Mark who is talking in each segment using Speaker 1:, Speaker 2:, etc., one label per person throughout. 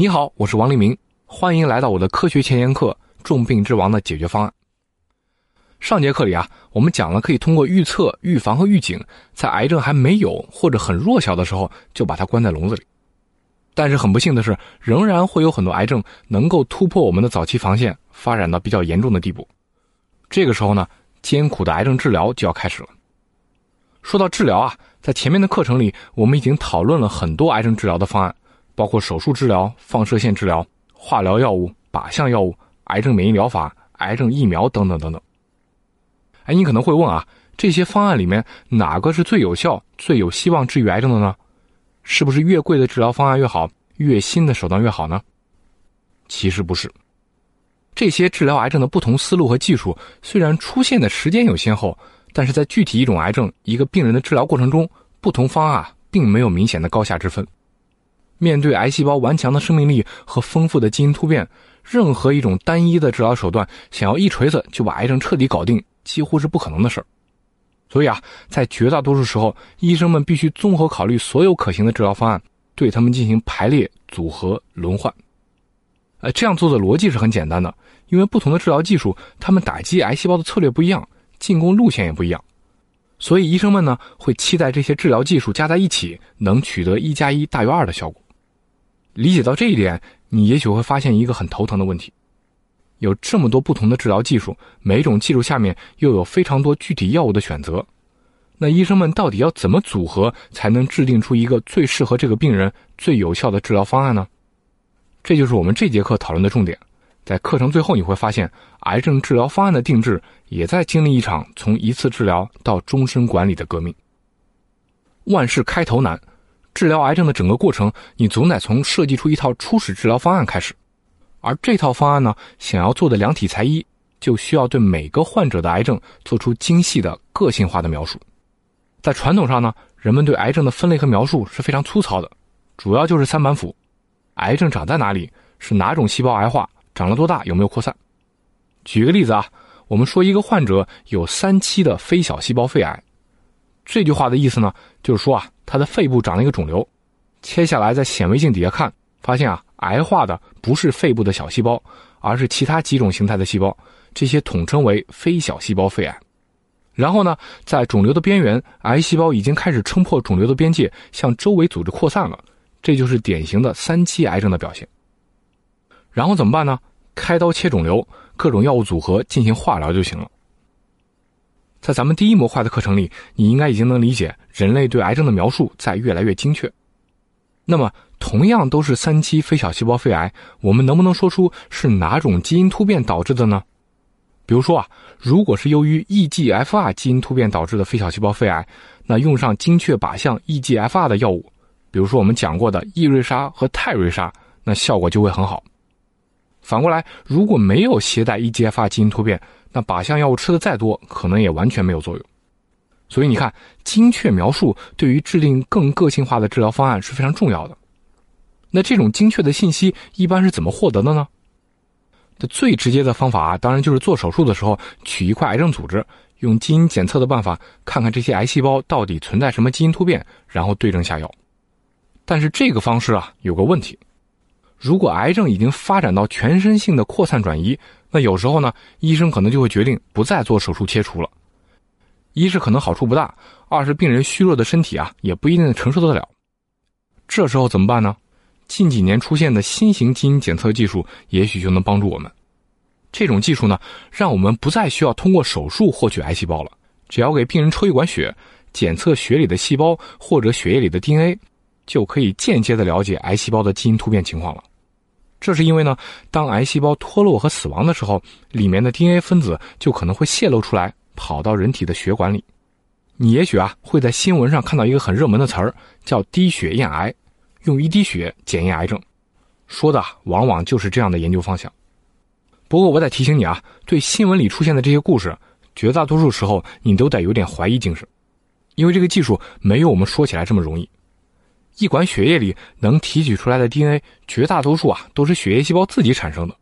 Speaker 1: 你好，我是王立明，欢迎来到我的科学前沿课《重病之王》的解决方案。上节课里啊，我们讲了可以通过预测、预防和预警，在癌症还没有或者很弱小的时候就把它关在笼子里。但是很不幸的是，仍然会有很多癌症能够突破我们的早期防线，发展到比较严重的地步。这个时候呢，艰苦的癌症治疗就要开始了。说到治疗啊，在前面的课程里，我们已经讨论了很多癌症治疗的方案，包括手术治疗、放射线治疗、化疗药物、靶向药物、癌症免疫疗法、癌症疫苗等等等等。哎，你可能会问啊，这些方案里面哪个是最有效、最有希望治愈癌症的呢？是不是越贵的治疗方案越好，越新的手段越好呢？其实不是。这些治疗癌症的不同思路和技术，虽然出现的时间有先后，但是在具体一种癌症、一个病人的治疗过程中，不同方案并没有明显的高下之分。面对癌细胞顽强的生命力和丰富的基因突变，任何一种单一的治疗手段想要一锤子就把癌症彻底搞定，几乎是不可能的事儿。所以啊，在绝大多数时候，医生们必须综合考虑所有可行的治疗方案，对他们进行排列组合轮换。呃，这样做的逻辑是很简单的，因为不同的治疗技术，他们打击癌细胞的策略不一样，进攻路线也不一样，所以医生们呢会期待这些治疗技术加在一起能取得一加一大于二的效果。理解到这一点，你也许会发现一个很头疼的问题：有这么多不同的治疗技术，每种技术下面又有非常多具体药物的选择，那医生们到底要怎么组合才能制定出一个最适合这个病人、最有效的治疗方案呢？这就是我们这节课讨论的重点。在课程最后，你会发现，癌症治疗方案的定制也在经历一场从一次治疗到终身管理的革命。万事开头难，治疗癌症的整个过程，你总得从设计出一套初始治疗方案开始。而这套方案呢，想要做的量体裁衣，就需要对每个患者的癌症做出精细的个性化的描述。在传统上呢，人们对癌症的分类和描述是非常粗糙的，主要就是三板斧。癌症长在哪里？是哪种细胞癌化？长了多大？有没有扩散？举个例子啊，我们说一个患者有三期的非小细胞肺癌，这句话的意思呢，就是说啊，他的肺部长了一个肿瘤，切下来在显微镜底下看，发现啊，癌化的不是肺部的小细胞，而是其他几种形态的细胞，这些统称为非小细胞肺癌。然后呢，在肿瘤的边缘，癌细胞已经开始撑破肿瘤的边界，向周围组织扩散了。这就是典型的三期癌症的表现。然后怎么办呢？开刀切肿瘤，各种药物组合进行化疗就行了。在咱们第一模块的课程里，你应该已经能理解人类对癌症的描述在越来越精确。那么，同样都是三期非小细胞肺癌，我们能不能说出是哪种基因突变导致的呢？比如说啊，如果是由于 EGFR 基因突变导致的非小细胞肺癌，那用上精确靶向 EGFR 的药物。比如说我们讲过的易瑞沙和泰瑞沙，那效果就会很好。反过来，如果没有携带 EGFR 基因突变，那靶向药物吃的再多，可能也完全没有作用。所以你看，精确描述对于制定更个性化的治疗方案是非常重要的。那这种精确的信息一般是怎么获得的呢？这最直接的方法啊，当然就是做手术的时候取一块癌症组织，用基因检测的办法看看这些癌细胞到底存在什么基因突变，然后对症下药。但是这个方式啊有个问题，如果癌症已经发展到全身性的扩散转移，那有时候呢，医生可能就会决定不再做手术切除了。一是可能好处不大，二是病人虚弱的身体啊也不一定承受得了。这时候怎么办呢？近几年出现的新型基因检测技术也许就能帮助我们。这种技术呢，让我们不再需要通过手术获取癌细胞了，只要给病人抽一管血，检测血里的细胞或者血液里的 DNA。就可以间接的了解癌细胞的基因突变情况了。这是因为呢，当癌细胞脱落和死亡的时候，里面的 DNA 分子就可能会泄露出来，跑到人体的血管里。你也许啊会在新闻上看到一个很热门的词儿，叫滴血验癌，用一滴血检验癌症，说的往往就是这样的研究方向。不过我得提醒你啊，对新闻里出现的这些故事，绝大多数时候你都得有点怀疑精神，因为这个技术没有我们说起来这么容易。一管血液里能提取出来的 DNA，绝大多数啊都是血液细胞自己产生的，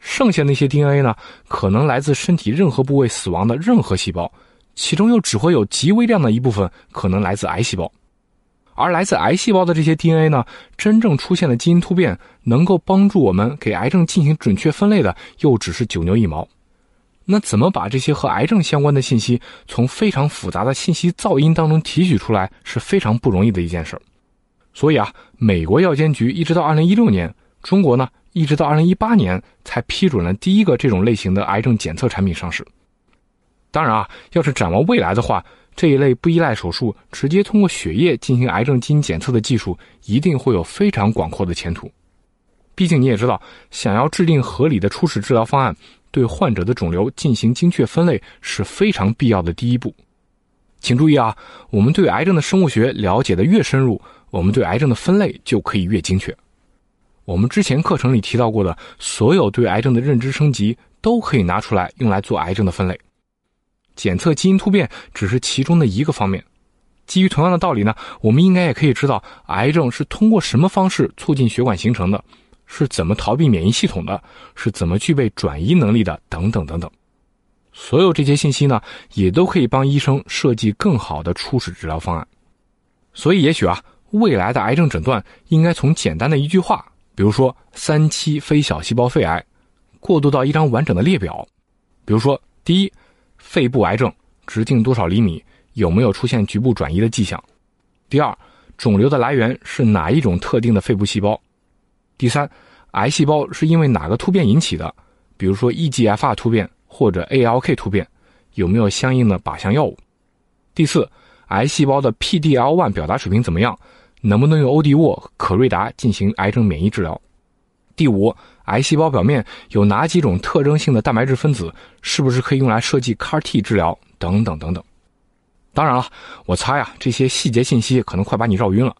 Speaker 1: 剩下那些 DNA 呢，可能来自身体任何部位死亡的任何细胞，其中又只会有极微量的一部分可能来自癌细胞。而来自癌细胞的这些 DNA 呢，真正出现的基因突变，能够帮助我们给癌症进行准确分类的，又只是九牛一毛。那怎么把这些和癌症相关的信息从非常复杂的信息噪音当中提取出来，是非常不容易的一件事儿。所以啊，美国药监局一直到二零一六年，中国呢一直到二零一八年才批准了第一个这种类型的癌症检测产品上市。当然啊，要是展望未来的话，这一类不依赖手术、直接通过血液进行癌症基因检测的技术，一定会有非常广阔的前途。毕竟你也知道，想要制定合理的初始治疗方案，对患者的肿瘤进行精确分类是非常必要的第一步。请注意啊，我们对癌症的生物学了解的越深入，我们对癌症的分类就可以越精确。我们之前课程里提到过的所有对癌症的认知升级，都可以拿出来用来做癌症的分类。检测基因突变只是其中的一个方面，基于同样的道理呢，我们应该也可以知道癌症是通过什么方式促进血管形成的，是怎么逃避免疫系统的，是怎么具备转移能力的，等等等等。所有这些信息呢，也都可以帮医生设计更好的初始治疗方案。所以，也许啊，未来的癌症诊断应该从简单的一句话，比如说三期非小细胞肺癌，过渡到一张完整的列表，比如说第一。肺部癌症直径多少厘米？有没有出现局部转移的迹象？第二，肿瘤的来源是哪一种特定的肺部细胞？第三，癌细胞是因为哪个突变引起的？比如说 EGFR 突变或者 ALK 突变，有没有相应的靶向药物？第四，癌细胞的 PDL1 表达水平怎么样？能不能用欧迪沃、可瑞达进行癌症免疫治疗？第五，癌细胞表面有哪几种特征性的蛋白质分子？是不是可以用来设计 CAR-T 治疗？等等等等。当然了，我猜啊，这些细节信息可能快把你绕晕了。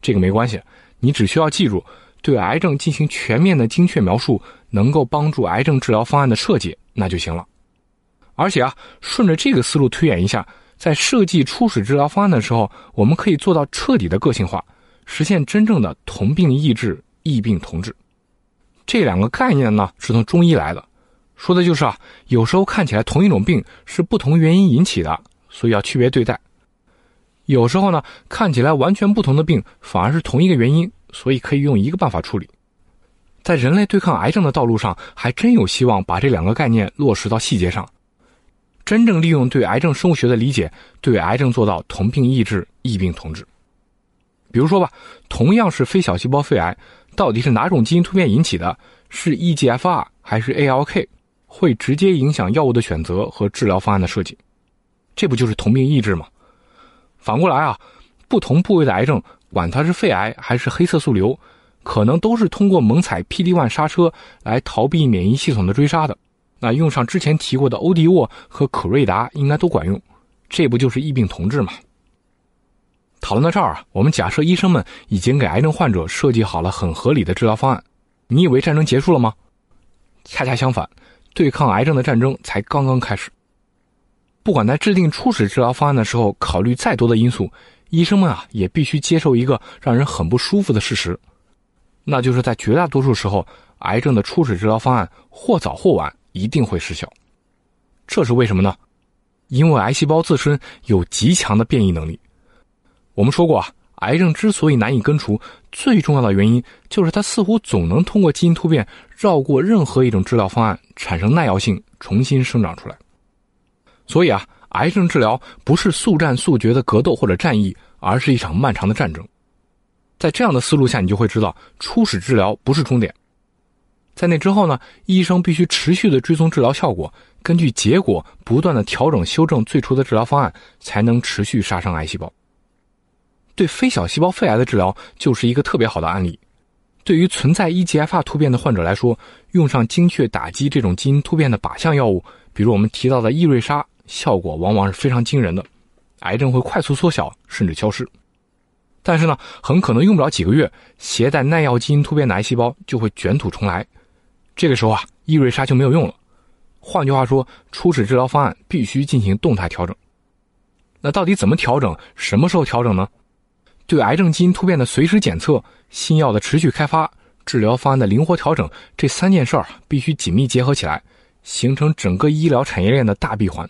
Speaker 1: 这个没关系，你只需要记住，对癌症进行全面的精确描述，能够帮助癌症治疗方案的设计，那就行了。而且啊，顺着这个思路推演一下，在设计初始治疗方案的时候，我们可以做到彻底的个性化，实现真正的同病异治、异病同治。这两个概念呢是从中医来的，说的就是啊，有时候看起来同一种病是不同原因引起的，所以要区别对待；有时候呢看起来完全不同的病反而是同一个原因，所以可以用一个办法处理。在人类对抗癌症的道路上，还真有希望把这两个概念落实到细节上，真正利用对癌症生物学的理解，对癌症做到同病异治、异病同治。比如说吧，同样是非小细胞肺癌。到底是哪种基因突变引起的？是 EGFR 还是 ALK？会直接影响药物的选择和治疗方案的设计。这不就是同病异治吗？反过来啊，不同部位的癌症，管它是肺癌还是黑色素瘤，可能都是通过猛踩 PD-1 刹车来逃避免疫系统的追杀的。那用上之前提过的欧迪沃和可瑞达，应该都管用。这不就是异病同治吗？讨论到这儿啊，我们假设医生们已经给癌症患者设计好了很合理的治疗方案，你以为战争结束了吗？恰恰相反，对抗癌症的战争才刚刚开始。不管在制定初始治疗方案的时候考虑再多的因素，医生们啊也必须接受一个让人很不舒服的事实，那就是在绝大多数时候，癌症的初始治疗方案或早或晚一定会失效。这是为什么呢？因为癌细胞自身有极强的变异能力。我们说过啊，癌症之所以难以根除，最重要的原因就是它似乎总能通过基因突变绕过任何一种治疗方案，产生耐药性，重新生长出来。所以啊，癌症治疗不是速战速决的格斗或者战役，而是一场漫长的战争。在这样的思路下，你就会知道，初始治疗不是终点，在那之后呢，医生必须持续的追踪治疗效果，根据结果不断的调整修正最初的治疗方案，才能持续杀伤癌细胞。对非小细胞肺癌的治疗就是一个特别好的案例。对于存在 EGFR 突变的患者来说，用上精确打击这种基因突变的靶向药物，比如我们提到的易瑞莎，效果往往是非常惊人的，癌症会快速缩小甚至消失。但是呢，很可能用不了几个月，携带耐药基因突变的癌细胞就会卷土重来，这个时候啊，易瑞莎就没有用了。换句话说，初始治疗方案必须进行动态调整。那到底怎么调整？什么时候调整呢？对癌症基因突变的随时检测、新药的持续开发、治疗方案的灵活调整，这三件事儿必须紧密结合起来，形成整个医疗产业链的大闭环。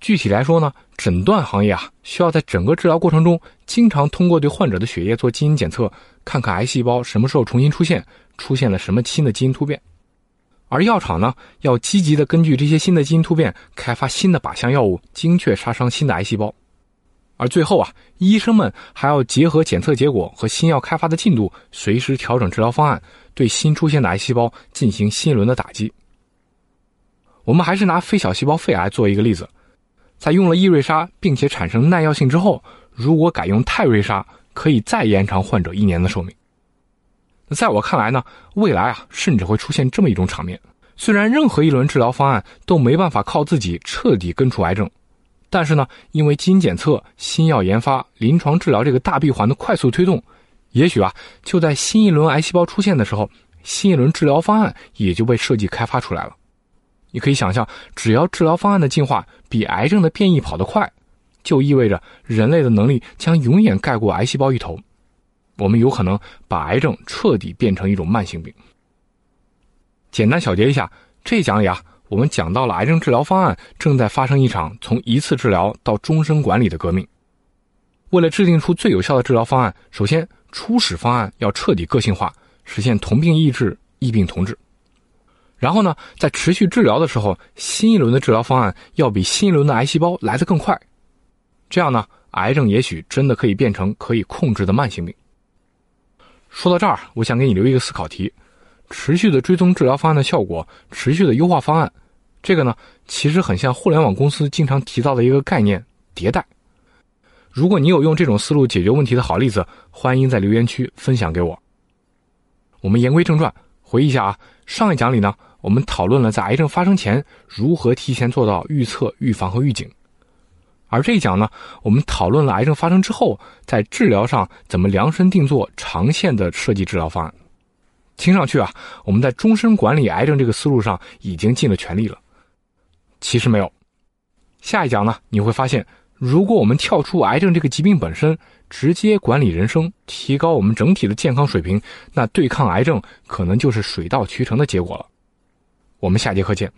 Speaker 1: 具体来说呢，诊断行业啊，需要在整个治疗过程中，经常通过对患者的血液做基因检测，看看癌细胞什么时候重新出现，出现了什么新的基因突变。而药厂呢，要积极的根据这些新的基因突变，开发新的靶向药物，精确杀伤新的癌细胞。而最后啊，医生们还要结合检测结果和新药开发的进度，随时调整治疗方案，对新出现的癌细胞进行新一轮的打击。我们还是拿非小细胞肺癌做一个例子。在用了异瑞莎并且产生耐药性之后，如果改用泰瑞莎，可以再延长患者一年的寿命。在我看来呢，未来啊，甚至会出现这么一种场面：虽然任何一轮治疗方案都没办法靠自己彻底根除癌症，但是呢，因为基因检测、新药研发、临床治疗这个大闭环的快速推动，也许啊，就在新一轮癌细胞出现的时候，新一轮治疗方案也就被设计开发出来了。你可以想象，只要治疗方案的进化比癌症的变异跑得快，就意味着人类的能力将永远盖过癌细胞一头。我们有可能把癌症彻底变成一种慢性病。简单小结一下，这讲里啊，我们讲到了癌症治疗方案正在发生一场从一次治疗到终身管理的革命。为了制定出最有效的治疗方案，首先初始方案要彻底个性化，实现同病异治、异病同治。然后呢，在持续治疗的时候，新一轮的治疗方案要比新一轮的癌细胞来得更快。这样呢，癌症也许真的可以变成可以控制的慢性病。说到这儿，我想给你留一个思考题：持续的追踪治疗方案的效果，持续的优化方案，这个呢，其实很像互联网公司经常提到的一个概念——迭代。如果你有用这种思路解决问题的好例子，欢迎在留言区分享给我。我们言归正传，回忆一下啊，上一讲里呢。我们讨论了在癌症发生前如何提前做到预测、预防和预警，而这一讲呢，我们讨论了癌症发生之后在治疗上怎么量身定做长线的设计治疗方案。听上去啊，我们在终身管理癌症这个思路上已经尽了全力了。其实没有，下一讲呢，你会发现，如果我们跳出癌症这个疾病本身，直接管理人生，提高我们整体的健康水平，那对抗癌症可能就是水到渠成的结果了。我们下节课见。